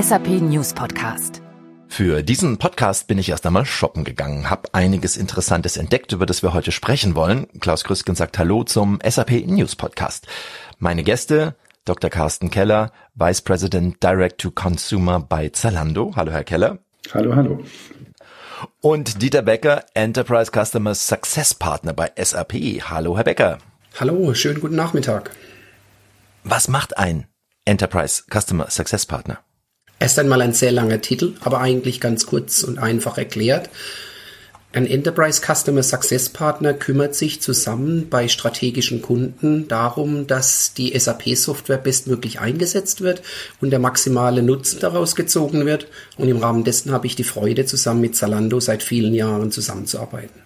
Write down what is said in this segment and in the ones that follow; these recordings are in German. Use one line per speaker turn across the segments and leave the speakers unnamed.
SAP News Podcast.
Für diesen Podcast bin ich erst einmal shoppen gegangen, habe einiges Interessantes entdeckt, über das wir heute sprechen wollen. Klaus Krüsken sagt Hallo zum SAP News Podcast. Meine Gäste, Dr. Carsten Keller, Vice President Direct to Consumer bei Zalando. Hallo, Herr Keller.
Hallo, hallo.
Und Dieter Becker, Enterprise Customer Success Partner bei SAP. Hallo, Herr Becker.
Hallo, schönen guten Nachmittag.
Was macht ein Enterprise Customer Success Partner?
Erst einmal ein sehr langer Titel, aber eigentlich ganz kurz und einfach erklärt. Ein Enterprise Customer Success Partner kümmert sich zusammen bei strategischen Kunden darum, dass die SAP-Software bestmöglich eingesetzt wird und der maximale Nutzen daraus gezogen wird. Und im Rahmen dessen habe ich die Freude, zusammen mit Zalando seit vielen Jahren zusammenzuarbeiten.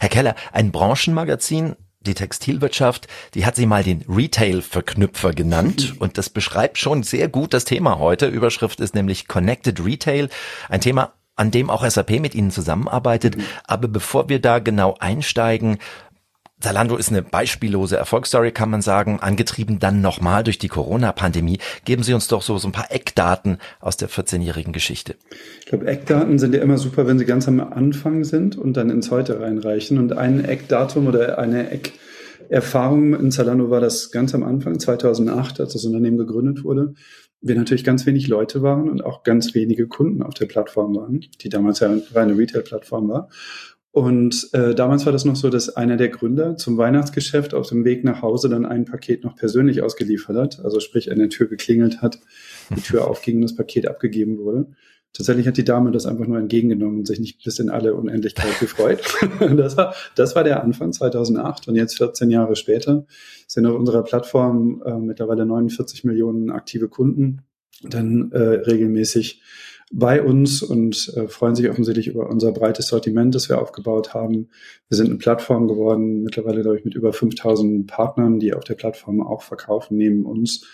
Herr Keller, ein Branchenmagazin die Textilwirtschaft, die hat sie mal den Retail-Verknüpfer genannt und das beschreibt schon sehr gut das Thema heute. Überschrift ist nämlich Connected Retail, ein Thema, an dem auch SAP mit Ihnen zusammenarbeitet. Mhm. Aber bevor wir da genau einsteigen, Zalando ist eine beispiellose Erfolgsstory, kann man sagen, angetrieben dann nochmal durch die Corona-Pandemie. Geben Sie uns doch so, so ein paar Eckdaten aus der 14-jährigen Geschichte.
Ich glaube, Eckdaten sind ja immer super, wenn sie ganz am Anfang sind und dann ins Heute reinreichen. Und ein Eckdatum oder eine Eckerfahrung in Zalando war das ganz am Anfang, 2008, als das Unternehmen gegründet wurde. Wir natürlich ganz wenig Leute waren und auch ganz wenige Kunden auf der Plattform waren, die damals ja eine reine Retail-Plattform war. Und äh, damals war das noch so, dass einer der Gründer zum Weihnachtsgeschäft auf dem Weg nach Hause dann ein Paket noch persönlich ausgeliefert hat. Also sprich an der Tür geklingelt hat, die Tür aufging und das Paket abgegeben wurde. Tatsächlich hat die Dame das einfach nur entgegengenommen und sich nicht bis in alle Unendlichkeit gefreut. das, war, das war der Anfang 2008 und jetzt 14 Jahre später sind auf unserer Plattform äh, mittlerweile 49 Millionen aktive Kunden, dann äh, regelmäßig bei uns und äh, freuen sich offensichtlich über unser breites Sortiment, das wir aufgebaut haben. Wir sind eine Plattform geworden, mittlerweile, glaube ich, mit über 5000 Partnern, die auf der Plattform auch verkaufen, neben uns.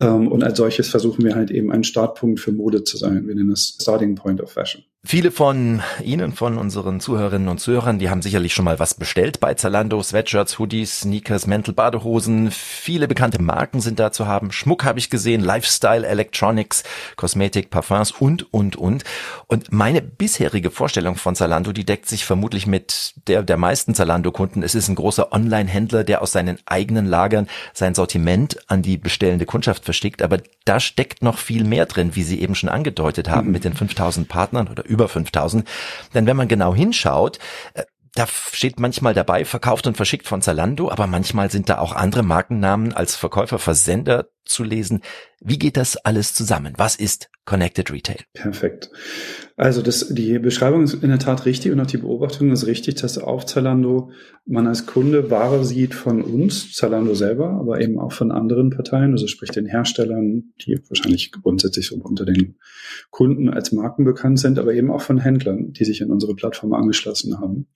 Ähm, und als solches versuchen wir halt eben ein Startpunkt für Mode zu sein. Wir nennen das Starting Point of Fashion.
Viele von Ihnen, von unseren Zuhörerinnen und Zuhörern, die haben sicherlich schon mal was bestellt bei Zalando. Sweatshirts, Hoodies, Sneakers, Mäntel, Badehosen. Viele bekannte Marken sind da zu haben. Schmuck habe ich gesehen, Lifestyle, Electronics, Kosmetik, Parfums und, und, und. Und meine bisherige Vorstellung von Zalando, die deckt sich vermutlich mit der der meisten Zalando-Kunden. Es ist ein großer Online-Händler, der aus seinen eigenen Lagern sein Sortiment an die bestellende Kundschaft verschickt. Aber da steckt noch viel mehr drin, wie Sie eben schon angedeutet haben, mhm. mit den 5000 Partnern oder über 5000. Denn wenn man genau hinschaut, äh, da steht manchmal dabei, verkauft und verschickt von Zalando, aber manchmal sind da auch andere Markennamen als Verkäufer, Versender zu lesen. Wie geht das alles zusammen? Was ist Connected Retail?
Perfekt. Also das, die Beschreibung ist in der Tat richtig und auch die Beobachtung ist richtig, dass auf Zalando man als Kunde Ware sieht von uns, Zalando selber, aber eben auch von anderen Parteien, also sprich den Herstellern, die wahrscheinlich grundsätzlich so unter den Kunden als Marken bekannt sind, aber eben auch von Händlern, die sich an unsere Plattform angeschlossen haben.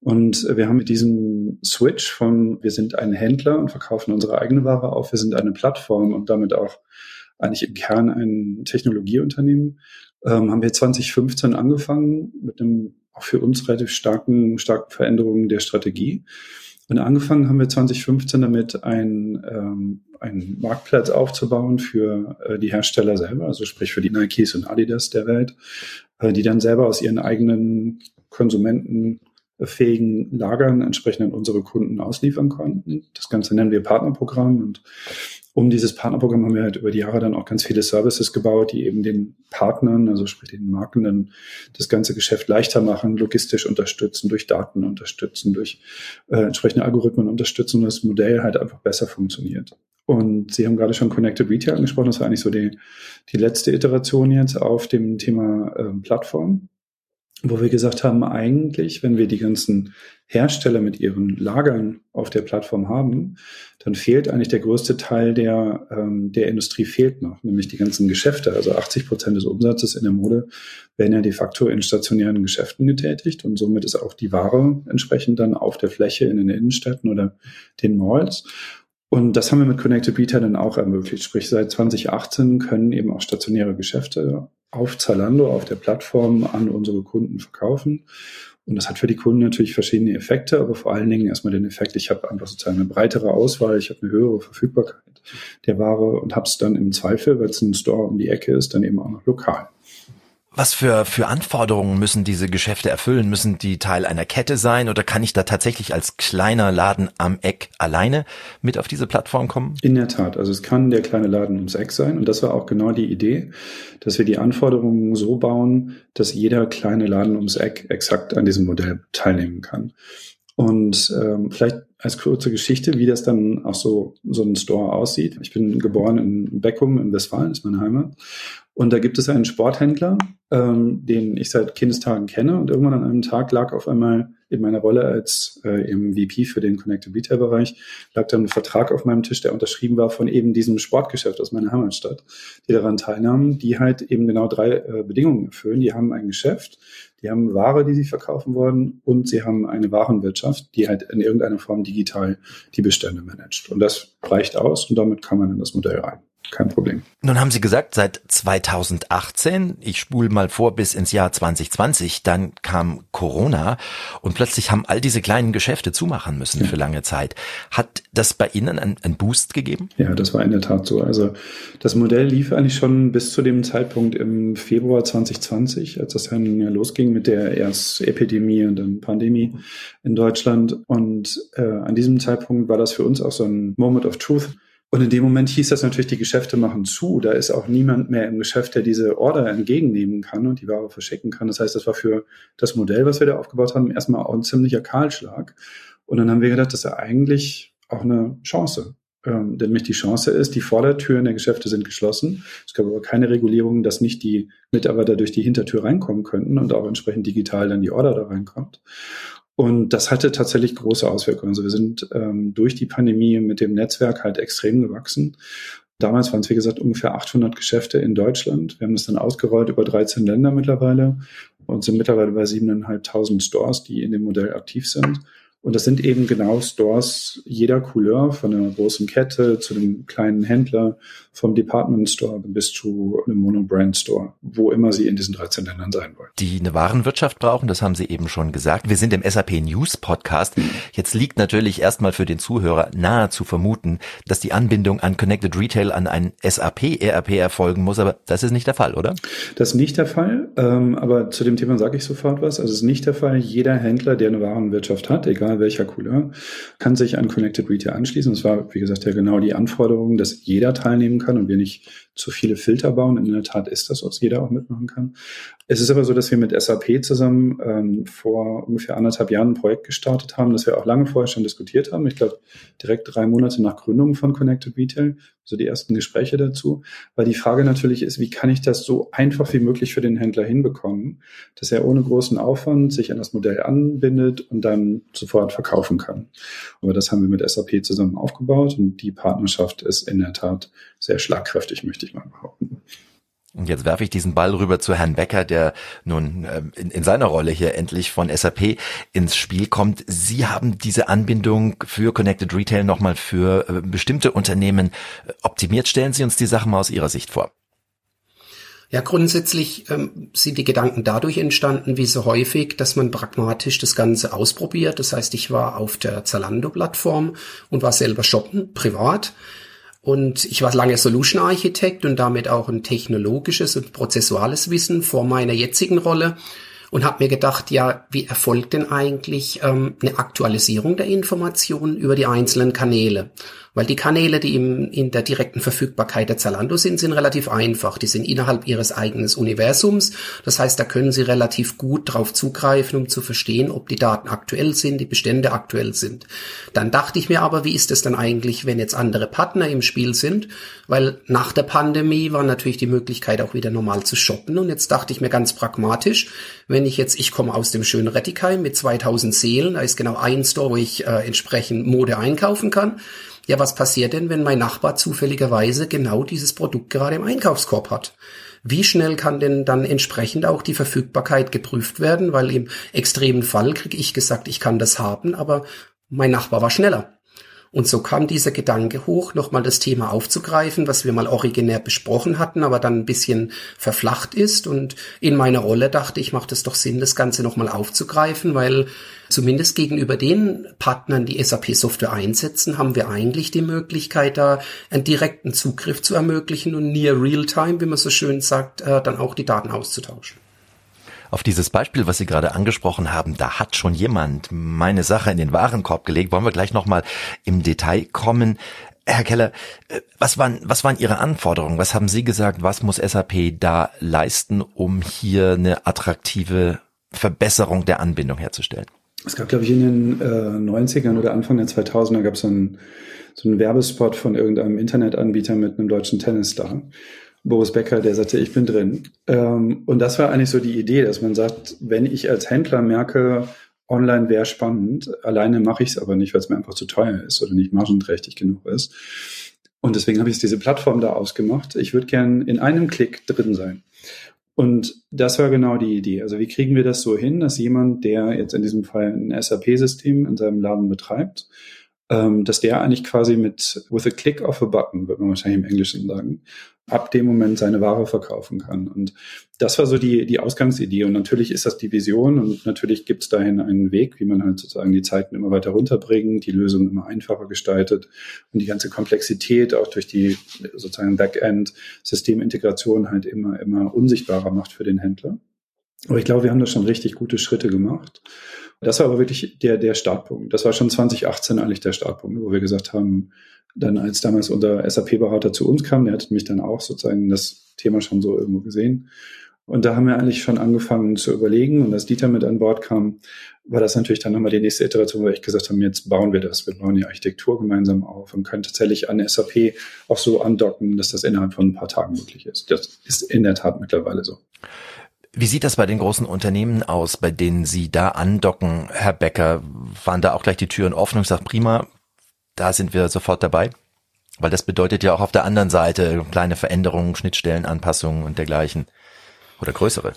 Und wir haben mit diesem Switch von wir sind ein Händler und verkaufen unsere eigene Ware auf, wir sind eine Plattform und damit auch eigentlich im Kern ein Technologieunternehmen, ähm, haben wir 2015 angefangen mit einem auch für uns relativ starken, starken Veränderungen der Strategie. Und angefangen haben wir 2015 damit, ein, ähm, einen Marktplatz aufzubauen für äh, die Hersteller selber, also sprich für die Nikes und Adidas der Welt, äh, die dann selber aus ihren eigenen Konsumenten fähigen Lagern entsprechend an unsere Kunden ausliefern konnten. Das Ganze nennen wir Partnerprogramm und um dieses Partnerprogramm haben wir halt über die Jahre dann auch ganz viele Services gebaut, die eben den Partnern, also sprich den Marken, dann das ganze Geschäft leichter machen, logistisch unterstützen, durch Daten unterstützen, durch äh, entsprechende Algorithmen unterstützen und das Modell halt einfach besser funktioniert. Und Sie haben gerade schon Connected Retail angesprochen, das war eigentlich so die, die letzte Iteration jetzt auf dem Thema äh, Plattform wo wir gesagt haben, eigentlich, wenn wir die ganzen Hersteller mit ihren Lagern auf der Plattform haben, dann fehlt eigentlich der größte Teil der, ähm, der Industrie fehlt noch, nämlich die ganzen Geschäfte. Also 80 Prozent des Umsatzes in der Mode werden ja de facto in stationären Geschäften getätigt und somit ist auch die Ware entsprechend dann auf der Fläche in den Innenstädten oder den Malls. Und das haben wir mit Connected Retail dann auch ermöglicht. Sprich, seit 2018 können eben auch stationäre Geschäfte auf Zalando, auf der Plattform an unsere Kunden verkaufen. Und das hat für die Kunden natürlich verschiedene Effekte, aber vor allen Dingen erstmal den Effekt, ich habe einfach sozusagen eine breitere Auswahl, ich habe eine höhere Verfügbarkeit der Ware und habe es dann im Zweifel, weil es ein Store um die Ecke ist, dann eben auch noch lokal.
Was für, für Anforderungen müssen diese Geschäfte erfüllen? Müssen die Teil einer Kette sein oder kann ich da tatsächlich als kleiner Laden am Eck alleine mit auf diese Plattform kommen?
In der Tat. Also es kann der kleine Laden ums Eck sein. Und das war auch genau die Idee, dass wir die Anforderungen so bauen, dass jeder kleine Laden ums Eck exakt an diesem Modell teilnehmen kann. Und ähm, vielleicht als kurze Geschichte, wie das dann auch so, so ein Store aussieht. Ich bin geboren in Beckum in Westfalen, ist meine Heimat. Und da gibt es einen Sporthändler, ähm, den ich seit Kindestagen kenne. Und irgendwann an einem Tag lag auf einmal in meiner Rolle als äh, im VP für den Connected Retail Bereich, lag dann ein Vertrag auf meinem Tisch, der unterschrieben war von eben diesem Sportgeschäft aus meiner Heimatstadt, die daran teilnahmen, die halt eben genau drei äh, Bedingungen erfüllen. Die haben ein Geschäft, die haben Ware, die sie verkaufen wollen und sie haben eine Warenwirtschaft, die halt in irgendeiner Form digital die Bestände managt. Und das reicht aus und damit kann man in das Modell rein kein Problem.
Nun haben Sie gesagt, seit 2018, ich spule mal vor bis ins Jahr 2020, dann kam Corona und plötzlich haben all diese kleinen Geschäfte zumachen müssen ja. für lange Zeit. Hat das bei Ihnen einen, einen Boost gegeben?
Ja, das war in der Tat so. Also das Modell lief eigentlich schon bis zu dem Zeitpunkt im Februar 2020, als das dann losging mit der erst Epidemie und dann Pandemie in Deutschland. Und äh, an diesem Zeitpunkt war das für uns auch so ein Moment of Truth und in dem Moment hieß das natürlich, die Geschäfte machen zu. Da ist auch niemand mehr im Geschäft, der diese Order entgegennehmen kann und die Ware verschicken kann. Das heißt, das war für das Modell, was wir da aufgebaut haben, erstmal auch ein ziemlicher Kahlschlag. Und dann haben wir gedacht, das ist eigentlich auch eine Chance. Ähm, nämlich die Chance ist, die Vordertüren der Geschäfte sind geschlossen. Es gab aber keine Regulierung, dass nicht die Mitarbeiter durch die Hintertür reinkommen könnten und auch entsprechend digital dann die Order da reinkommt. Und das hatte tatsächlich große Auswirkungen. Also wir sind ähm, durch die Pandemie mit dem Netzwerk halt extrem gewachsen. Damals waren es, wie gesagt, ungefähr 800 Geschäfte in Deutschland. Wir haben das dann ausgerollt über 13 Länder mittlerweile und sind mittlerweile bei 7.500 Stores, die in dem Modell aktiv sind. Und das sind eben genau Stores jeder Couleur, von einer großen Kette zu einem kleinen Händler, vom Department Store bis zu einem Monobrand Store, wo immer sie in diesen 13 Ländern sein wollen.
Die eine Warenwirtschaft brauchen, das haben Sie eben schon gesagt. Wir sind im SAP News Podcast. Mhm. Jetzt liegt natürlich erstmal für den Zuhörer nahe zu vermuten, dass die Anbindung an Connected Retail an ein SAP ERP erfolgen muss, aber das ist nicht der Fall, oder?
Das ist nicht der Fall, ähm, aber zu dem Thema sage ich sofort was. Also es ist nicht der Fall. Jeder Händler, der eine Warenwirtschaft hat, egal welcher Couleur, kann sich an Connected Retail anschließen. Das war, wie gesagt, ja genau die Anforderung, dass jeder teilnehmen kann und wir nicht zu viele Filter bauen. In der Tat ist das, was jeder auch mitmachen kann. Es ist aber so, dass wir mit SAP zusammen ähm, vor ungefähr anderthalb Jahren ein Projekt gestartet haben, das wir auch lange vorher schon diskutiert haben. Ich glaube, direkt drei Monate nach Gründung von Connected Retail, so die ersten Gespräche dazu, weil die Frage natürlich ist, wie kann ich das so einfach wie möglich für den Händler hinbekommen, dass er ohne großen Aufwand sich an das Modell anbindet und dann sofort verkaufen kann. Aber das haben wir mit SAP zusammen aufgebaut und die Partnerschaft ist in der Tat sehr schlagkräftig, möchte ich mal behaupten.
Und jetzt werfe ich diesen Ball rüber zu Herrn Becker, der nun ähm, in, in, seiner Rolle hier endlich von SAP ins Spiel kommt. Sie haben diese Anbindung für Connected Retail nochmal für äh, bestimmte Unternehmen äh, optimiert. Stellen Sie uns die Sachen mal aus Ihrer Sicht vor.
Ja, grundsätzlich ähm, sind die Gedanken dadurch entstanden, wie so häufig, dass man pragmatisch das Ganze ausprobiert. Das heißt, ich war auf der Zalando-Plattform und war selber shoppen, privat und ich war lange Solution Architekt und damit auch ein technologisches und prozessuales Wissen vor meiner jetzigen Rolle und habe mir gedacht, ja, wie erfolgt denn eigentlich ähm, eine Aktualisierung der Informationen über die einzelnen Kanäle? Weil die Kanäle, die im, in der direkten Verfügbarkeit der Zalando sind, sind relativ einfach. Die sind innerhalb ihres eigenen Universums. Das heißt, da können Sie relativ gut drauf zugreifen, um zu verstehen, ob die Daten aktuell sind, die Bestände aktuell sind. Dann dachte ich mir aber, wie ist es dann eigentlich, wenn jetzt andere Partner im Spiel sind? Weil nach der Pandemie war natürlich die Möglichkeit auch wieder normal zu shoppen. Und jetzt dachte ich mir ganz pragmatisch, wenn ich jetzt, ich komme aus dem schönen Rettigheim mit 2000 Seelen, da ist genau ein Store, wo ich äh, entsprechend Mode einkaufen kann ja, was passiert denn, wenn mein Nachbar zufälligerweise genau dieses Produkt gerade im Einkaufskorb hat? Wie schnell kann denn dann entsprechend auch die Verfügbarkeit geprüft werden? Weil im extremen Fall kriege ich gesagt, ich kann das haben, aber mein Nachbar war schneller. Und so kam dieser Gedanke hoch, nochmal das Thema aufzugreifen, was wir mal originär besprochen hatten, aber dann ein bisschen verflacht ist. Und in meiner Rolle dachte ich, macht es doch Sinn, das Ganze nochmal aufzugreifen, weil zumindest gegenüber den Partnern, die SAP-Software einsetzen, haben wir eigentlich die Möglichkeit, da einen direkten Zugriff zu ermöglichen und near real-time, wie man so schön sagt, äh, dann auch die Daten auszutauschen.
Auf dieses Beispiel, was Sie gerade angesprochen haben, da hat schon jemand meine Sache in den Warenkorb gelegt. Wollen wir gleich nochmal im Detail kommen. Herr Keller, äh, was waren, was waren Ihre Anforderungen? Was haben Sie gesagt? Was muss SAP da leisten, um hier eine attraktive Verbesserung der Anbindung herzustellen?
Es gab, glaube ich, in den äh, 90ern oder Anfang der 2000er gab es so einen, so einen Werbespot von irgendeinem Internetanbieter mit einem deutschen Tennisstar. Boris Becker, der sagte, ich bin drin. Ähm, und das war eigentlich so die Idee, dass man sagt, wenn ich als Händler merke, online wäre spannend, alleine mache ich es aber nicht, weil es mir einfach zu teuer ist oder nicht margenträchtig genug ist. Und deswegen habe ich diese Plattform da ausgemacht. Ich würde gern in einem Klick drin sein. Und das war genau die Idee. Also wie kriegen wir das so hin, dass jemand, der jetzt in diesem Fall ein SAP-System in seinem Laden betreibt, ähm, dass der eigentlich quasi mit with a click of a button, wird man wahrscheinlich im Englischen sagen, ab dem Moment seine Ware verkaufen kann. Und das war so die, die Ausgangsidee. Und natürlich ist das die Vision und natürlich gibt es dahin einen Weg, wie man halt sozusagen die Zeiten immer weiter runterbringt, die Lösung immer einfacher gestaltet und die ganze Komplexität auch durch die sozusagen Backend-Systemintegration halt immer, immer unsichtbarer macht für den Händler. Aber ich glaube, wir haben da schon richtig gute Schritte gemacht. Das war aber wirklich der, der Startpunkt. Das war schon 2018 eigentlich der Startpunkt, wo wir gesagt haben, dann als damals unser SAP-Berater zu uns kam, der hat mich dann auch sozusagen das Thema schon so irgendwo gesehen. Und da haben wir eigentlich schon angefangen zu überlegen. Und als Dieter mit an Bord kam, war das natürlich dann nochmal die nächste Iteration, wo ich gesagt habe, jetzt bauen wir das. Wir bauen die Architektur gemeinsam auf und können tatsächlich an SAP auch so andocken, dass das innerhalb von ein paar Tagen möglich ist. Das ist in der Tat mittlerweile so.
Wie sieht das bei den großen Unternehmen aus, bei denen Sie da andocken, Herr Becker? Waren da auch gleich die Türen offen und gesagt, prima, da sind wir sofort dabei? Weil das bedeutet ja auch auf der anderen Seite kleine Veränderungen, Schnittstellen, Anpassungen und dergleichen. Oder größere.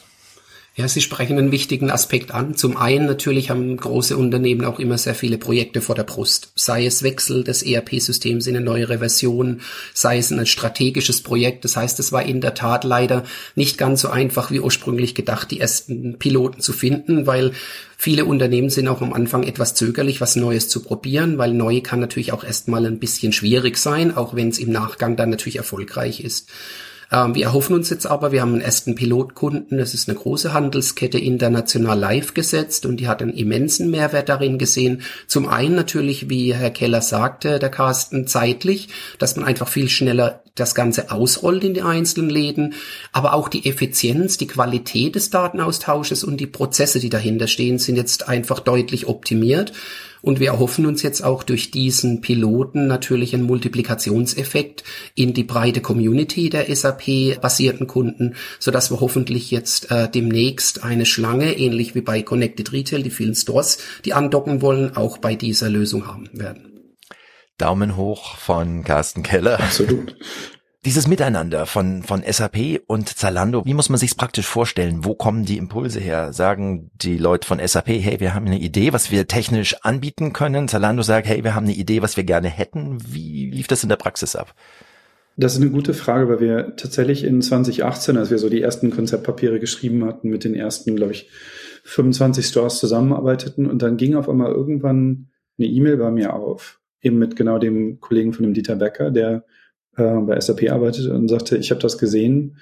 Ja, Sie sprechen einen wichtigen Aspekt an. Zum einen natürlich haben große Unternehmen auch immer sehr viele Projekte vor der Brust. Sei es Wechsel des ERP-Systems in eine neuere Version, sei es ein strategisches Projekt. Das heißt, es war in der Tat leider nicht ganz so einfach wie ursprünglich gedacht, die ersten Piloten zu finden, weil viele Unternehmen sind auch am Anfang etwas zögerlich, was Neues zu probieren, weil neu kann natürlich auch erstmal ein bisschen schwierig sein, auch wenn es im Nachgang dann natürlich erfolgreich ist. Ähm, wir erhoffen uns jetzt aber, wir haben einen ersten Pilotkunden, das ist eine große Handelskette international live gesetzt und die hat einen immensen Mehrwert darin gesehen. Zum einen natürlich, wie Herr Keller sagte, der Carsten, zeitlich, dass man einfach viel schneller das Ganze ausrollt in die einzelnen Läden, aber auch die Effizienz, die Qualität des Datenaustausches und die Prozesse, die dahinter stehen, sind jetzt einfach deutlich optimiert. Und wir erhoffen uns jetzt auch durch diesen Piloten natürlich einen Multiplikationseffekt in die breite Community der SAP-basierten Kunden, so dass wir hoffentlich jetzt äh, demnächst eine Schlange, ähnlich wie bei Connected Retail, die vielen Stores, die andocken wollen, auch bei dieser Lösung haben werden.
Daumen hoch von Carsten Keller.
Absolut.
Dieses Miteinander von, von SAP und Zalando, wie muss man sich's praktisch vorstellen? Wo kommen die Impulse her? Sagen die Leute von SAP, hey, wir haben eine Idee, was wir technisch anbieten können. Zalando sagt, hey, wir haben eine Idee, was wir gerne hätten. Wie lief das in der Praxis ab?
Das ist eine gute Frage, weil wir tatsächlich in 2018, als wir so die ersten Konzeptpapiere geschrieben hatten, mit den ersten, glaube ich, 25 Stores zusammenarbeiteten und dann ging auf einmal irgendwann eine E-Mail bei mir auf, eben mit genau dem Kollegen von dem Dieter Becker, der äh, bei SAP arbeitet und sagte, ich habe das gesehen,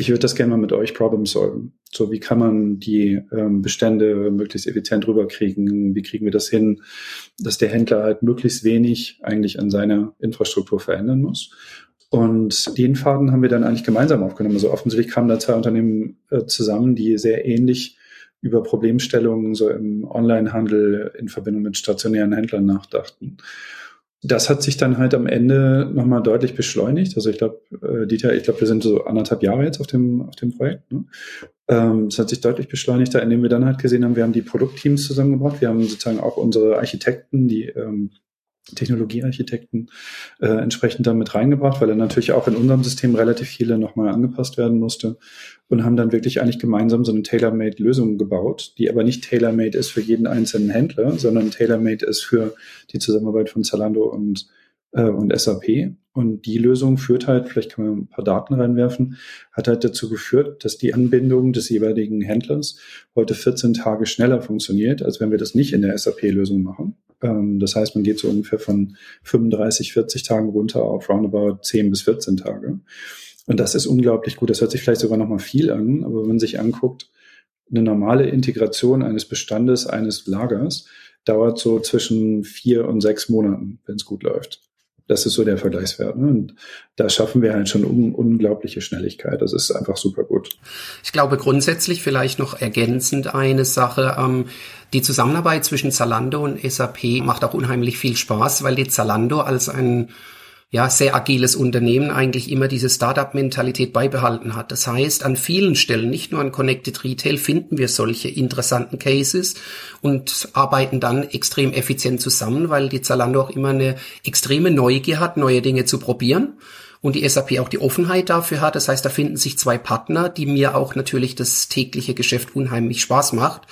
ich würde das gerne mal mit euch problem solven. So, wie kann man die ähm, Bestände möglichst effizient rüberkriegen? Wie kriegen wir das hin, dass der Händler halt möglichst wenig eigentlich an seiner Infrastruktur verändern muss? Und den Faden haben wir dann eigentlich gemeinsam aufgenommen. Also offensichtlich kamen da zwei Unternehmen äh, zusammen, die sehr ähnlich über Problemstellungen so im Onlinehandel in Verbindung mit stationären Händlern nachdachten das hat sich dann halt am Ende nochmal deutlich beschleunigt. Also ich glaube, äh, Dieter, ich glaube, wir sind so anderthalb Jahre jetzt auf dem, auf dem Projekt. Ne? Ähm, das hat sich deutlich beschleunigt, da indem wir dann halt gesehen haben, wir haben die Produktteams zusammengebracht, wir haben sozusagen auch unsere Architekten, die ähm, Technologiearchitekten äh, entsprechend damit reingebracht, weil er natürlich auch in unserem System relativ viele nochmal angepasst werden musste und haben dann wirklich eigentlich gemeinsam so eine Tailor-Made-Lösung gebaut, die aber nicht Tailor-Made ist für jeden einzelnen Händler, sondern Tailor-Made ist für die Zusammenarbeit von Zalando und, äh, und SAP. Und die Lösung führt halt, vielleicht kann man ein paar Daten reinwerfen, hat halt dazu geführt, dass die Anbindung des jeweiligen Händlers heute 14 Tage schneller funktioniert, als wenn wir das nicht in der SAP-Lösung machen. Ähm, das heißt, man geht so ungefähr von 35, 40 Tagen runter auf roundabout 10 bis 14 Tage. Und das ist unglaublich gut. Das hört sich vielleicht sogar noch mal viel an, aber wenn man sich anguckt, eine normale Integration eines Bestandes, eines Lagers dauert so zwischen vier und sechs Monaten, wenn es gut läuft. Das ist so der Vergleichswert. Ne? Und da schaffen wir halt schon un unglaubliche Schnelligkeit. Das ist einfach super gut.
Ich glaube grundsätzlich vielleicht noch ergänzend eine Sache. Ähm, die Zusammenarbeit zwischen Zalando und SAP macht auch unheimlich viel Spaß, weil die Zalando als ein ja, sehr agiles Unternehmen eigentlich immer diese Startup-Mentalität beibehalten hat. Das heißt, an vielen Stellen, nicht nur an Connected Retail, finden wir solche interessanten Cases und arbeiten dann extrem effizient zusammen, weil die Zalando auch immer eine extreme Neugier hat, neue Dinge zu probieren und die SAP auch die Offenheit dafür hat. Das heißt, da finden sich zwei Partner, die mir auch natürlich das tägliche Geschäft unheimlich Spaß macht,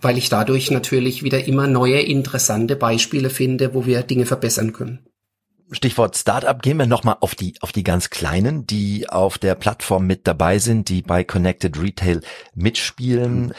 weil ich dadurch natürlich wieder immer neue interessante Beispiele finde, wo wir Dinge verbessern können.
Stichwort Startup, gehen wir nochmal auf die, auf die ganz Kleinen, die auf der Plattform mit dabei sind, die bei Connected Retail mitspielen.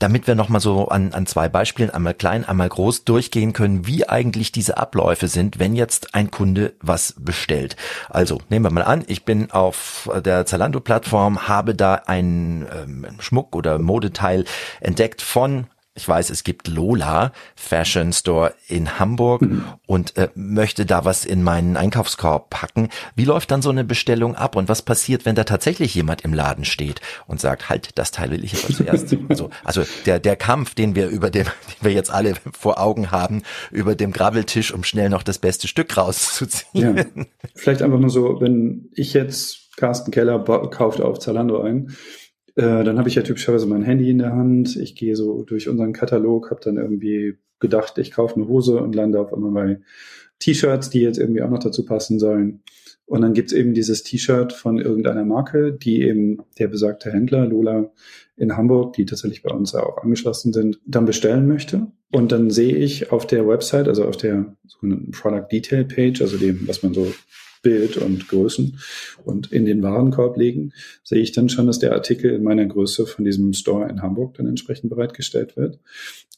Damit wir nochmal so an, an zwei Beispielen, einmal klein, einmal groß, durchgehen können, wie eigentlich diese Abläufe sind, wenn jetzt ein Kunde was bestellt. Also nehmen wir mal an, ich bin auf der Zalando-Plattform, habe da ein ähm, Schmuck- oder Modeteil entdeckt von ich weiß, es gibt Lola Fashion Store in Hamburg mhm. und äh, möchte da was in meinen Einkaufskorb packen. Wie läuft dann so eine Bestellung ab und was passiert, wenn da tatsächlich jemand im Laden steht und sagt, halt, das Teil will ich aber zuerst. also, also der, der Kampf, den wir über dem, den wir jetzt alle vor Augen haben, über dem Grabbeltisch, um schnell noch das beste Stück rauszuziehen. Ja.
Vielleicht einfach nur so, wenn ich jetzt Carsten Keller kauft auf Zalando ein, äh, dann habe ich ja typischerweise mein Handy in der Hand. Ich gehe so durch unseren Katalog, habe dann irgendwie gedacht, ich kaufe eine Hose und lande auf einmal bei T-Shirts, die jetzt irgendwie auch noch dazu passen sollen. Und dann gibt's eben dieses T-Shirt von irgendeiner Marke, die eben der besagte Händler, Lola in Hamburg, die tatsächlich bei uns auch angeschlossen sind, dann bestellen möchte. Und dann sehe ich auf der Website, also auf der sogenannten Product Detail Page, also dem, was man so Bild und Größen und in den Warenkorb legen, sehe ich dann schon, dass der Artikel in meiner Größe von diesem Store in Hamburg dann entsprechend bereitgestellt wird.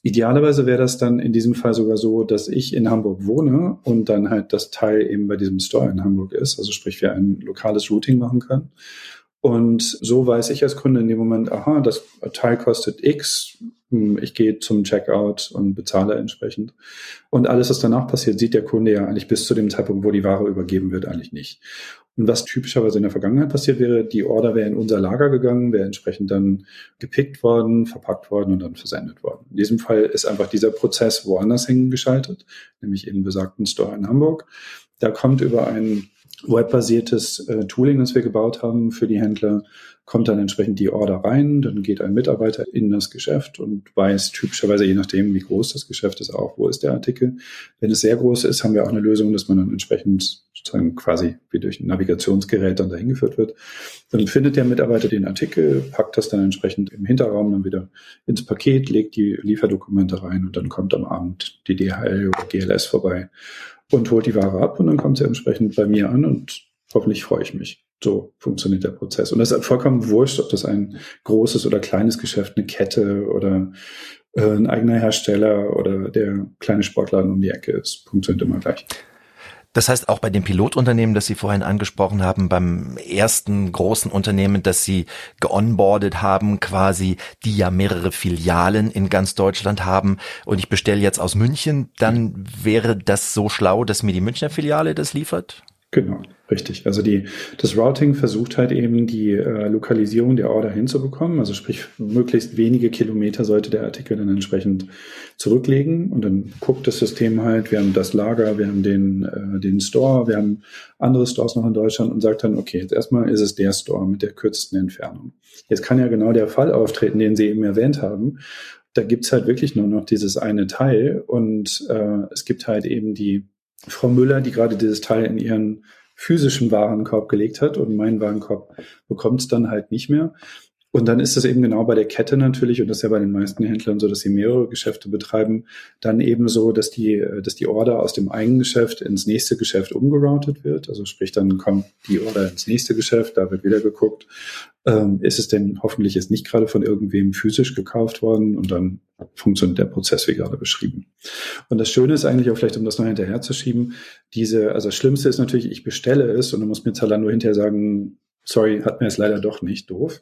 Idealerweise wäre das dann in diesem Fall sogar so, dass ich in Hamburg wohne und dann halt das Teil eben bei diesem Store in Hamburg ist, also sprich wir ein lokales Routing machen können. Und so weiß ich als Kunde in dem Moment, aha, das Teil kostet X, hm, ich gehe zum Checkout und bezahle entsprechend. Und alles, was danach passiert, sieht der Kunde ja eigentlich bis zu dem Zeitpunkt, wo die Ware übergeben wird, eigentlich nicht. Und was typischerweise in der Vergangenheit passiert wäre, die Order wäre in unser Lager gegangen, wäre entsprechend dann gepickt worden, verpackt worden und dann versendet worden. In diesem Fall ist einfach dieser Prozess woanders hängen geschaltet, nämlich in besagten Store in Hamburg. Da kommt über ein webbasiertes äh, Tooling, das wir gebaut haben für die Händler, kommt dann entsprechend die Order rein, dann geht ein Mitarbeiter in das Geschäft und weiß typischerweise, je nachdem, wie groß das Geschäft ist, auch, wo ist der Artikel. Wenn es sehr groß ist, haben wir auch eine Lösung, dass man dann entsprechend sozusagen quasi wie durch ein Navigationsgerät dann dahin geführt wird. Dann findet der Mitarbeiter den Artikel, packt das dann entsprechend im Hinterraum dann wieder ins Paket, legt die Lieferdokumente rein und dann kommt am Abend die DHL oder GLS vorbei und holt die Ware ab und dann kommt sie entsprechend bei mir an und hoffentlich freue ich mich. So funktioniert der Prozess. Und das ist vollkommen wurscht, ob das ein großes oder kleines Geschäft, eine Kette oder äh, ein eigener Hersteller oder der kleine Sportladen um die Ecke ist. Funktioniert immer gleich.
Das heißt, auch bei dem Pilotunternehmen, das Sie vorhin angesprochen haben, beim ersten großen Unternehmen, das Sie geonboardet haben, quasi, die ja mehrere Filialen in ganz Deutschland haben und ich bestelle jetzt aus München, dann wäre das so schlau, dass mir die Münchner Filiale das liefert?
Genau, richtig. Also die, das Routing versucht halt eben die äh, Lokalisierung der Order hinzubekommen. Also sprich, möglichst wenige Kilometer sollte der Artikel dann entsprechend zurücklegen. Und dann guckt das System halt, wir haben das Lager, wir haben den, äh, den Store, wir haben andere Stores noch in Deutschland und sagt dann, okay, jetzt erstmal ist es der Store mit der kürzesten Entfernung. Jetzt kann ja genau der Fall auftreten, den Sie eben erwähnt haben. Da gibt's halt wirklich nur noch dieses eine Teil und äh, es gibt halt eben die Frau Müller, die gerade dieses Teil in ihren physischen Warenkorb gelegt hat und mein Warenkorb bekommt es dann halt nicht mehr. Und dann ist es eben genau bei der Kette natürlich, und das ist ja bei den meisten Händlern so, dass sie mehrere Geschäfte betreiben, dann eben so, dass die, dass die Order aus dem einen Geschäft ins nächste Geschäft umgeroutet wird. Also sprich, dann kommt die Order ins nächste Geschäft, da wird wieder geguckt, ähm, ist es denn hoffentlich jetzt nicht gerade von irgendwem physisch gekauft worden und dann funktioniert der Prozess wie gerade beschrieben. Und das Schöne ist eigentlich auch vielleicht, um das noch hinterher zu schieben, diese, also das Schlimmste ist natürlich, ich bestelle es und dann muss mir Zalando hinterher sagen, sorry, hat mir jetzt leider doch nicht doof.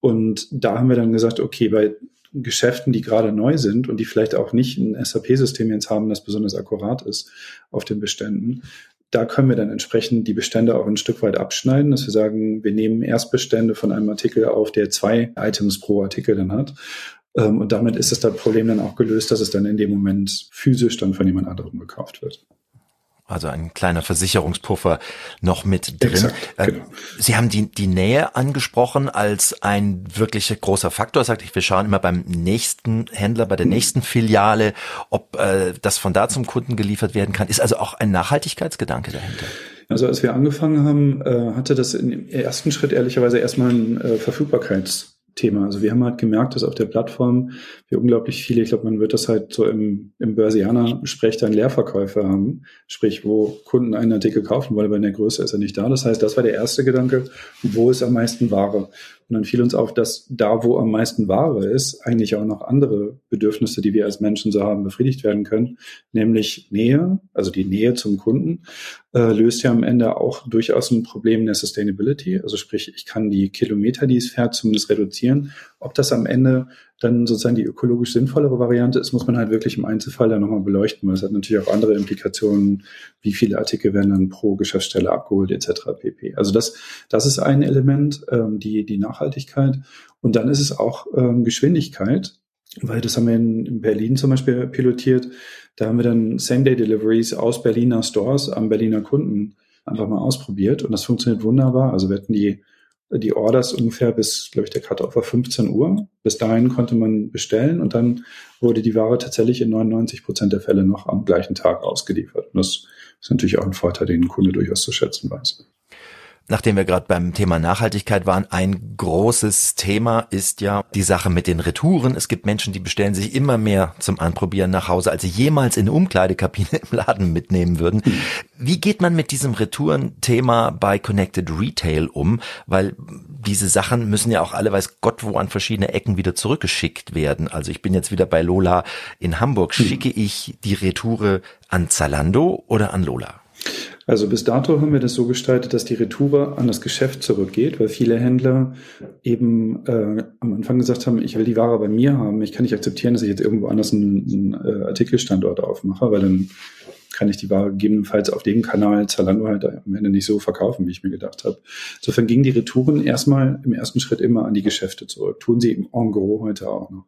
Und da haben wir dann gesagt, okay, bei Geschäften, die gerade neu sind und die vielleicht auch nicht ein SAP-System jetzt haben, das besonders akkurat ist auf den Beständen, da können wir dann entsprechend die Bestände auch ein Stück weit abschneiden, dass wir sagen, wir nehmen Erstbestände von einem Artikel auf, der zwei Items pro Artikel dann hat. Ähm, und damit ist das Problem dann auch gelöst, dass es dann in dem Moment physisch dann von jemand anderem gekauft wird.
Also ein kleiner Versicherungspuffer noch mit drin. Exakt, äh, genau. Sie haben die, die Nähe angesprochen als ein wirklich großer Faktor. Sagt ich, wir schauen immer beim nächsten Händler, bei der mhm. nächsten Filiale, ob äh, das von da zum Kunden geliefert werden kann. Ist also auch ein Nachhaltigkeitsgedanke dahinter.
Also als wir angefangen haben, äh, hatte das im ersten Schritt ehrlicherweise erstmal ein äh, Verfügbarkeits Thema. Also wir haben halt gemerkt, dass auf der Plattform wir unglaublich viele, ich glaube, man wird das halt so im, im Börsianer-Sprech dann Leerverkäufe haben, sprich, wo Kunden einen Artikel kaufen wollen, aber in der Größe ist er nicht da. Das heißt, das war der erste Gedanke, wo ist am meisten Ware? Und dann fiel uns auf, dass da, wo am meisten Ware ist, eigentlich auch noch andere Bedürfnisse, die wir als Menschen so haben, befriedigt werden können, nämlich Nähe, also die Nähe zum Kunden, äh, löst ja am Ende auch durchaus ein Problem der Sustainability. Also sprich, ich kann die Kilometer, die es fährt, zumindest reduzieren. Ob das am Ende dann sozusagen die ökologisch sinnvollere Variante ist, muss man halt wirklich im Einzelfall dann nochmal beleuchten, weil es hat natürlich auch andere Implikationen, wie viele Artikel werden dann pro Geschäftsstelle abgeholt etc. pp. Also das, das ist ein Element, ähm, die, die Nachhaltigkeit. Und dann ist es auch ähm, Geschwindigkeit, weil das haben wir in, in Berlin zum Beispiel pilotiert. Da haben wir dann Same-Day-Deliveries aus Berliner Stores am Berliner Kunden einfach mal ausprobiert und das funktioniert wunderbar. Also wir hatten die die Orders ungefähr bis, glaube ich, der Cut-Off war 15 Uhr. Bis dahin konnte man bestellen und dann wurde die Ware tatsächlich in 99 Prozent der Fälle noch am gleichen Tag ausgeliefert. Und das ist natürlich auch ein Vorteil, den ein Kunde durchaus zu schätzen weiß
nachdem wir gerade beim Thema Nachhaltigkeit waren, ein großes Thema ist ja die Sache mit den Retouren. Es gibt Menschen, die bestellen sich immer mehr zum Anprobieren nach Hause, als sie jemals in eine Umkleidekabine im Laden mitnehmen würden. Wie geht man mit diesem Retourenthema bei Connected Retail um? Weil diese Sachen müssen ja auch alle, weiß Gott, wo an verschiedene Ecken wieder zurückgeschickt werden. Also ich bin jetzt wieder bei Lola in Hamburg. Schicke ich die Retoure an Zalando oder an Lola?
Also bis dato haben wir das so gestaltet, dass die Retour an das Geschäft zurückgeht, weil viele Händler eben äh, am Anfang gesagt haben, ich will die Ware bei mir haben. Ich kann nicht akzeptieren, dass ich jetzt irgendwo anders einen, einen äh, Artikelstandort aufmache, weil dann kann ich die Ware gegebenenfalls auf dem Kanal Zalando halt am Ende nicht so verkaufen, wie ich mir gedacht habe. Insofern gingen die Retouren erstmal im ersten Schritt immer an die Geschäfte zurück. Tun sie im En gros heute auch noch.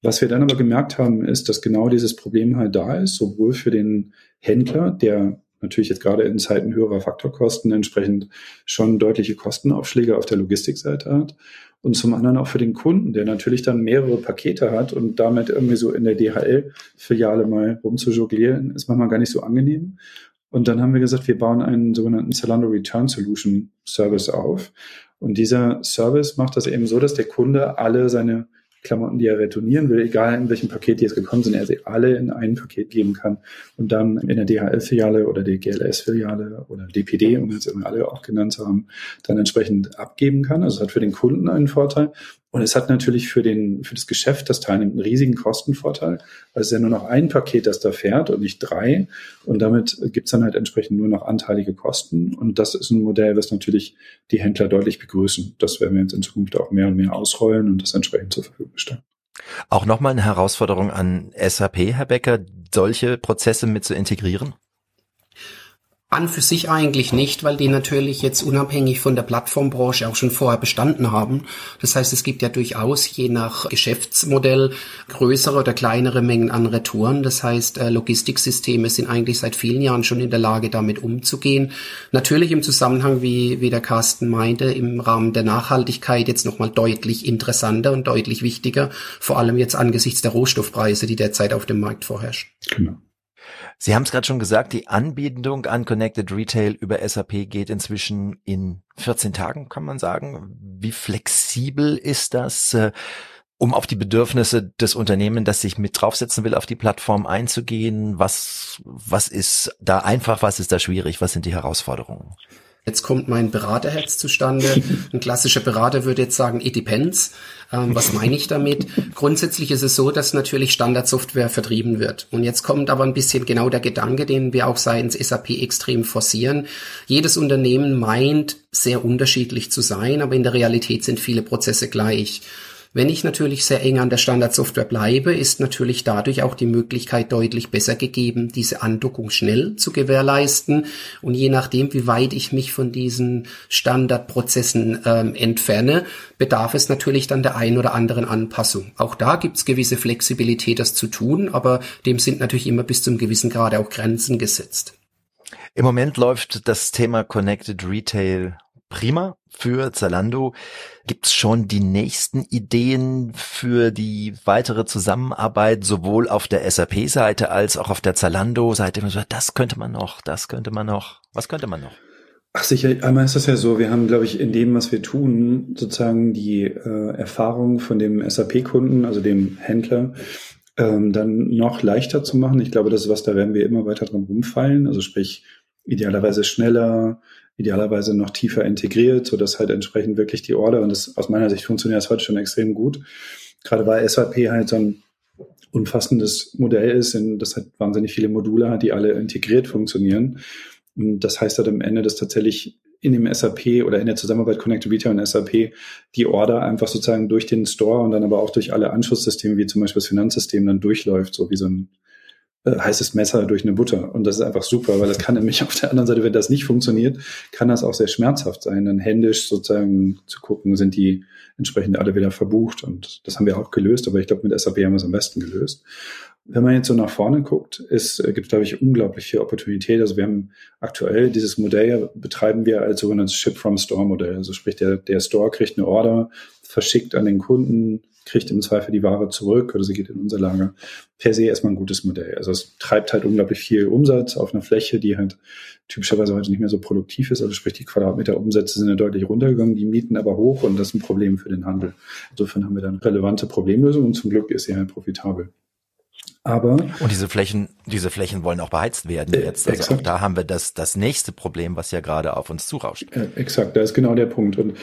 Was wir dann aber gemerkt haben, ist, dass genau dieses Problem halt da ist, sowohl für den Händler, der natürlich jetzt gerade in Zeiten höherer Faktorkosten entsprechend schon deutliche Kostenaufschläge auf der Logistikseite hat. Und zum anderen auch für den Kunden, der natürlich dann mehrere Pakete hat und damit irgendwie so in der DHL-Filiale mal rumzujonglieren, ist manchmal gar nicht so angenehm. Und dann haben wir gesagt, wir bauen einen sogenannten Zalando Return Solution Service auf. Und dieser Service macht das eben so, dass der Kunde alle seine Klamotten, die er retournieren will, egal in welchem Paket die jetzt gekommen sind, er sie alle in ein Paket geben kann und dann in der DHL-Filiale oder der GLS-Filiale oder DPD, um jetzt irgendwie alle auch genannt zu haben, dann entsprechend abgeben kann. Also es hat für den Kunden einen Vorteil und es hat natürlich für, den, für das Geschäft, das teilnimmt, einen riesigen Kostenvorteil, weil es ist ja nur noch ein Paket, das da fährt und nicht drei. Und damit gibt es dann halt entsprechend nur noch anteilige Kosten. Und das ist ein Modell, was natürlich die Händler deutlich begrüßen. Das werden wir jetzt in Zukunft auch mehr und mehr ausrollen und das entsprechend zur Verfügung stellen.
Auch nochmal eine Herausforderung an SAP, Herr Becker, solche Prozesse mit zu integrieren?
An für sich eigentlich nicht, weil die natürlich jetzt unabhängig von der Plattformbranche auch schon vorher bestanden haben. Das heißt, es gibt ja durchaus je nach Geschäftsmodell größere oder kleinere Mengen an Retouren. Das heißt, äh, Logistiksysteme sind eigentlich seit vielen Jahren schon in der Lage, damit umzugehen. Natürlich im Zusammenhang, wie, wie der Carsten meinte, im Rahmen der Nachhaltigkeit jetzt nochmal deutlich interessanter und deutlich wichtiger, vor allem jetzt angesichts der Rohstoffpreise, die derzeit auf dem Markt vorherrschen. Genau.
Sie haben es gerade schon gesagt, die Anbindung an Connected Retail über SAP geht inzwischen in 14 Tagen, kann man sagen. Wie flexibel ist das? Äh, um auf die Bedürfnisse des Unternehmens, das sich mit draufsetzen will, auf die Plattform einzugehen? Was, was ist da einfach, was ist da schwierig? Was sind die Herausforderungen?
Jetzt kommt mein Beraterherz zustande. Ein klassischer Berater würde jetzt sagen, it depends. Ähm, was meine ich damit? Grundsätzlich ist es so, dass natürlich Standardsoftware vertrieben wird. Und jetzt kommt aber ein bisschen genau der Gedanke, den wir auch seitens SAP extrem forcieren. Jedes Unternehmen meint, sehr unterschiedlich zu sein, aber in der Realität sind viele Prozesse gleich. Wenn ich natürlich sehr eng an der Standardsoftware bleibe, ist natürlich dadurch auch die Möglichkeit deutlich besser gegeben, diese Andockung schnell zu gewährleisten. Und je nachdem, wie weit ich mich von diesen Standardprozessen ähm, entferne, bedarf es natürlich dann der ein oder anderen Anpassung. Auch da gibt es gewisse Flexibilität, das zu tun, aber dem sind natürlich immer bis zum gewissen Grade auch Grenzen gesetzt.
Im Moment läuft das Thema Connected Retail prima für Zalando. Gibt's schon die nächsten Ideen für die weitere Zusammenarbeit, sowohl auf der SAP-Seite als auch auf der Zalando-Seite? Das könnte man noch, das könnte man noch. Was könnte man noch?
Ach sicher, einmal ist das ja so, wir haben, glaube ich, in dem, was wir tun, sozusagen die äh, Erfahrung von dem SAP-Kunden, also dem Händler, ähm, dann noch leichter zu machen. Ich glaube, das ist was, da werden wir immer weiter dran rumfallen. Also sprich, idealerweise schneller, idealerweise noch tiefer integriert, so dass halt entsprechend wirklich die Order, und das aus meiner Sicht funktioniert das heute schon extrem gut, gerade weil SAP halt so ein umfassendes Modell ist, in das halt wahnsinnig viele Module hat, die alle integriert funktionieren. Und das heißt halt am Ende, dass tatsächlich in dem SAP oder in der Zusammenarbeit Connected Retail und SAP die Order einfach sozusagen durch den Store und dann aber auch durch alle Anschlusssysteme, wie zum Beispiel das Finanzsystem, dann durchläuft, so wie so ein heißes Messer durch eine Butter. Und das ist einfach super, weil das kann nämlich auf der anderen Seite, wenn das nicht funktioniert, kann das auch sehr schmerzhaft sein, dann händisch sozusagen zu gucken, sind die entsprechend alle wieder verbucht. Und das haben wir auch gelöst, aber ich glaube, mit SAP haben wir es am besten gelöst. Wenn man jetzt so nach vorne guckt, äh, gibt, glaube ich, unglaublich viel Opportunität. Also wir haben aktuell dieses Modell betreiben wir als sogenanntes Ship-from-Store-Modell. Also sprich, der, der Store kriegt eine Order, verschickt an den Kunden, kriegt im Zweifel die Ware zurück oder sie geht in unser Lager. Per se erstmal ein gutes Modell. Also es treibt halt unglaublich viel Umsatz auf einer Fläche, die halt typischerweise heute nicht mehr so produktiv ist. Also sprich, die Quadratmeter-Umsätze sind ja deutlich runtergegangen, die Mieten aber hoch und das ist ein Problem für den Handel. Insofern haben wir dann relevante Problemlösung und zum Glück ist sie halt profitabel. Aber
und diese Flächen, diese Flächen wollen auch beheizt werden äh, jetzt. Also exakt. auch da haben wir das das nächste Problem, was ja gerade auf uns zurauscht.
Äh, exakt, da ist genau der Punkt. Und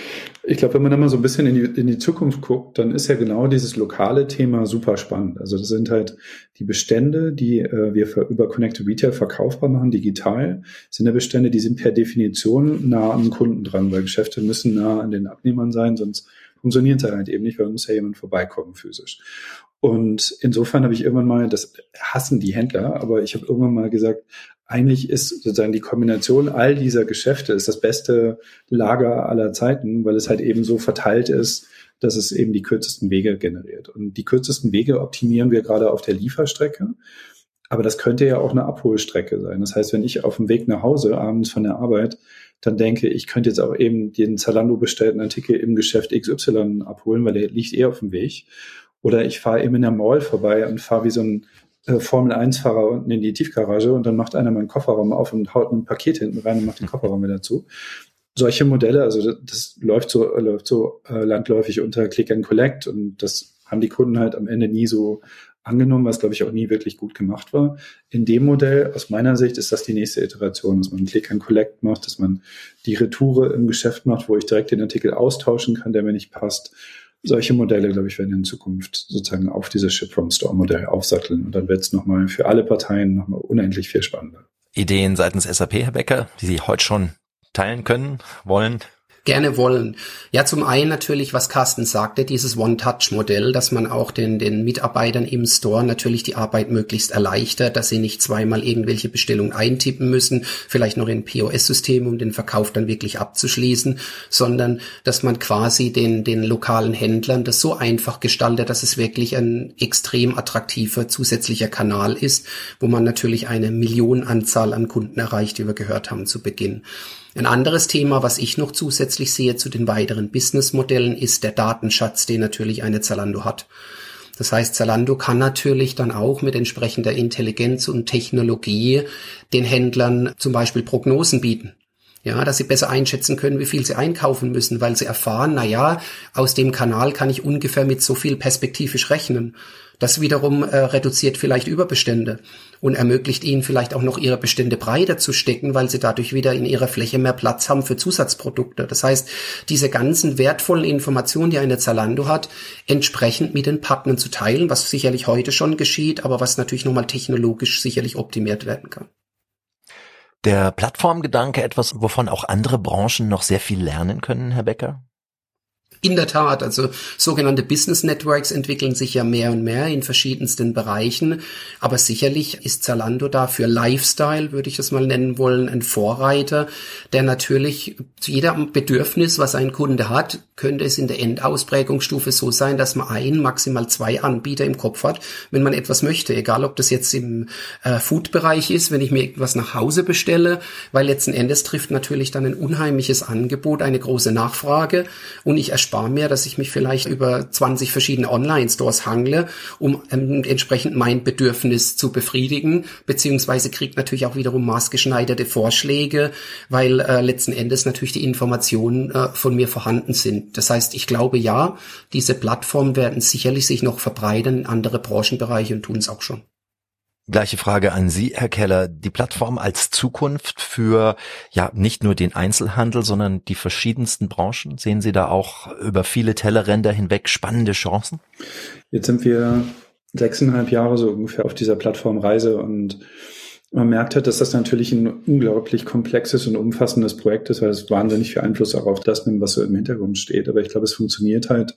ich glaube, wenn man da mal so ein bisschen in die, in die Zukunft guckt, dann ist ja genau dieses lokale Thema super spannend. Also das sind halt die Bestände, die äh, wir für, über Connected Retail verkaufbar machen, digital, sind ja Bestände, die sind per Definition nah am Kunden dran, weil Geschäfte müssen nah an den Abnehmern sein, sonst funktioniert es halt eben nicht, weil muss ja jemand vorbeikommen physisch. Und insofern habe ich irgendwann mal, das hassen die Händler, aber ich habe irgendwann mal gesagt, eigentlich ist sozusagen die Kombination all dieser Geschäfte ist das beste Lager aller Zeiten, weil es halt eben so verteilt ist, dass es eben die kürzesten Wege generiert. Und die kürzesten Wege optimieren wir gerade auf der Lieferstrecke. Aber das könnte ja auch eine Abholstrecke sein. Das heißt, wenn ich auf dem Weg nach Hause abends von der Arbeit dann denke, ich könnte jetzt auch eben den Zalando bestellten Artikel im Geschäft XY abholen, weil der liegt eh auf dem Weg. Oder ich fahre eben in der Mall vorbei und fahre wie so ein äh, Formel-1-Fahrer unten in die Tiefgarage und dann macht einer meinen Kofferraum auf und haut ein Paket hinten rein und macht den Kofferraum wieder zu. Solche Modelle, also das, das läuft so, läuft so äh, landläufig unter Click and Collect und das haben die Kunden halt am Ende nie so angenommen, was glaube ich auch nie wirklich gut gemacht war. In dem Modell, aus meiner Sicht, ist das die nächste Iteration, dass man Click and Collect macht, dass man die Retoure im Geschäft macht, wo ich direkt den Artikel austauschen kann, der mir nicht passt solche Modelle, glaube ich, werden in Zukunft sozusagen auf dieses Ship-from-Store-Modell aufsatteln. Und dann wird es nochmal für alle Parteien nochmal unendlich viel spannender.
Ideen seitens SAP, Herr Becker, die Sie heute schon teilen können, wollen?
Gerne wollen. Ja, zum einen natürlich, was Carsten sagte, dieses One-Touch-Modell, dass man auch den, den Mitarbeitern im Store natürlich die Arbeit möglichst erleichtert, dass sie nicht zweimal irgendwelche Bestellungen eintippen müssen, vielleicht noch in POS-System, um den Verkauf dann wirklich abzuschließen, sondern dass man quasi den, den lokalen Händlern das so einfach gestaltet, dass es wirklich ein extrem attraktiver zusätzlicher Kanal ist, wo man natürlich eine Millionenanzahl an Kunden erreicht, wie wir gehört haben zu Beginn. Ein anderes Thema, was ich noch zusätzlich sehe zu den weiteren Businessmodellen, ist der Datenschatz, den natürlich eine Zalando hat. Das heißt, Zalando kann natürlich dann auch mit entsprechender Intelligenz und Technologie den Händlern zum Beispiel Prognosen bieten. Ja, dass sie besser einschätzen können, wie viel sie einkaufen müssen, weil sie erfahren, na ja, aus dem Kanal kann ich ungefähr mit so viel perspektivisch rechnen. Das wiederum äh, reduziert vielleicht Überbestände und ermöglicht ihnen vielleicht auch noch ihre Bestände breiter zu stecken, weil sie dadurch wieder in ihrer Fläche mehr Platz haben für Zusatzprodukte. Das heißt, diese ganzen wertvollen Informationen, die eine Zalando hat, entsprechend mit den Partnern zu teilen, was sicherlich heute schon geschieht, aber was natürlich nochmal technologisch sicherlich optimiert werden kann.
Der Plattformgedanke etwas, wovon auch andere Branchen noch sehr viel lernen können, Herr Becker?
In der Tat, also sogenannte Business Networks entwickeln sich ja mehr und mehr in verschiedensten Bereichen, aber sicherlich ist Zalando da für Lifestyle, würde ich das mal nennen wollen, ein Vorreiter, der natürlich zu jeder Bedürfnis, was ein Kunde hat, könnte es in der Endausprägungsstufe so sein, dass man ein, maximal zwei Anbieter im Kopf hat, wenn man etwas möchte, egal ob das jetzt im äh, Food-Bereich ist, wenn ich mir etwas nach Hause bestelle, weil letzten Endes trifft natürlich dann ein unheimliches Angebot, eine große Nachfrage. Und ich erspare erspare mir, dass ich mich vielleicht über 20 verschiedene Online-Stores hangle, um ähm, entsprechend mein Bedürfnis zu befriedigen, beziehungsweise kriegt natürlich auch wiederum maßgeschneiderte Vorschläge, weil äh, letzten Endes natürlich die Informationen äh, von mir vorhanden sind. Das heißt, ich glaube ja, diese Plattformen werden sicherlich sich noch verbreitern in andere Branchenbereiche und tun es auch schon.
Gleiche Frage an Sie, Herr Keller. Die Plattform als Zukunft für ja nicht nur den Einzelhandel, sondern die verschiedensten Branchen. Sehen Sie da auch über viele Tellerränder hinweg spannende Chancen?
Jetzt sind wir sechseinhalb Jahre so ungefähr auf dieser Plattformreise und man merkt halt, dass das natürlich ein unglaublich komplexes und umfassendes Projekt ist, weil es wahnsinnig viel Einfluss auch auf das nimmt, was so im Hintergrund steht. Aber ich glaube, es funktioniert halt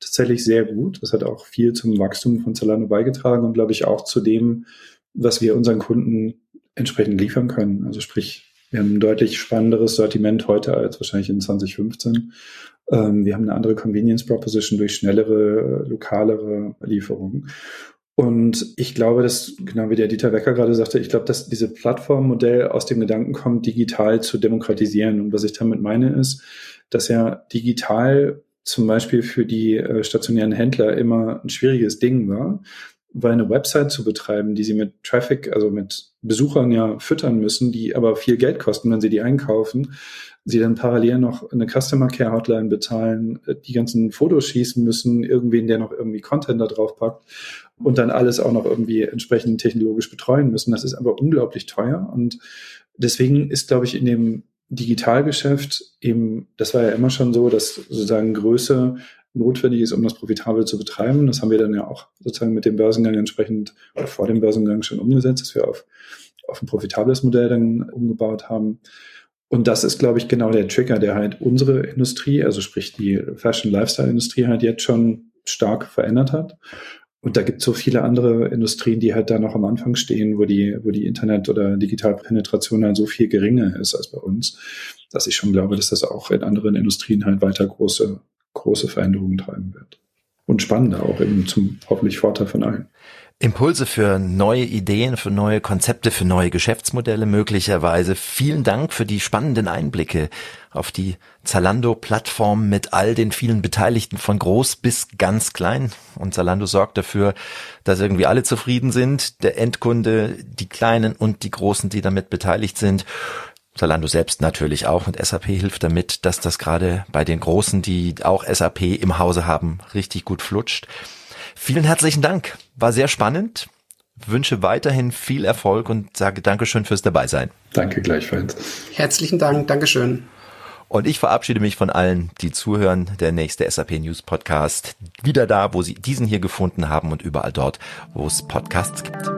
tatsächlich sehr gut. Das hat auch viel zum Wachstum von Zalando beigetragen und glaube ich auch zu dem, was wir unseren Kunden entsprechend liefern können. Also sprich, wir haben ein deutlich spannenderes Sortiment heute als wahrscheinlich in 2015. Ähm, wir haben eine andere Convenience Proposition durch schnellere, lokalere Lieferungen. Und ich glaube, dass, genau wie der Dieter Wecker gerade sagte, ich glaube, dass diese Plattformmodell aus dem Gedanken kommt, digital zu demokratisieren. Und was ich damit meine, ist, dass ja digital zum Beispiel für die äh, stationären Händler immer ein schwieriges Ding war, weil eine Website zu betreiben, die sie mit Traffic, also mit Besuchern ja füttern müssen, die aber viel Geld kosten, wenn sie die einkaufen, sie dann parallel noch eine Customer Care Hotline bezahlen, äh, die ganzen Fotos schießen müssen, irgendwen, der noch irgendwie Content da drauf packt und dann alles auch noch irgendwie entsprechend technologisch betreuen müssen. Das ist aber unglaublich teuer und deswegen ist, glaube ich, in dem Digitalgeschäft eben, das war ja immer schon so, dass sozusagen Größe notwendig ist, um das profitabel zu betreiben. Das haben wir dann ja auch sozusagen mit dem Börsengang entsprechend oder vor dem Börsengang schon umgesetzt, dass wir auf, auf ein profitables Modell dann umgebaut haben. Und das ist, glaube ich, genau der Trigger, der halt unsere Industrie, also sprich die Fashion-Lifestyle-Industrie halt jetzt schon stark verändert hat. Und da gibt es so viele andere Industrien, die halt da noch am Anfang stehen, wo die, wo die Internet- oder Digitalpenetration halt so viel geringer ist als bei uns, dass ich schon glaube, dass das auch in anderen Industrien halt weiter große, große Veränderungen treiben wird. Und spannender auch eben zum hoffentlich Vorteil von allen.
Impulse für neue Ideen, für neue Konzepte, für neue Geschäftsmodelle möglicherweise. Vielen Dank für die spannenden Einblicke auf die Zalando-Plattform mit all den vielen Beteiligten von groß bis ganz klein. Und Zalando sorgt dafür, dass irgendwie alle zufrieden sind. Der Endkunde, die Kleinen und die Großen, die damit beteiligt sind. Zalando selbst natürlich auch und SAP hilft damit, dass das gerade bei den Großen, die auch SAP im Hause haben, richtig gut flutscht. Vielen herzlichen Dank. War sehr spannend. Wünsche weiterhin viel Erfolg und sage Dankeschön fürs Dabeisein.
Danke gleichfalls.
Herzlichen Dank. Dankeschön.
Und ich verabschiede mich von allen, die zuhören. Der nächste SAP News Podcast wieder da, wo Sie diesen hier gefunden haben und überall dort, wo es Podcasts gibt.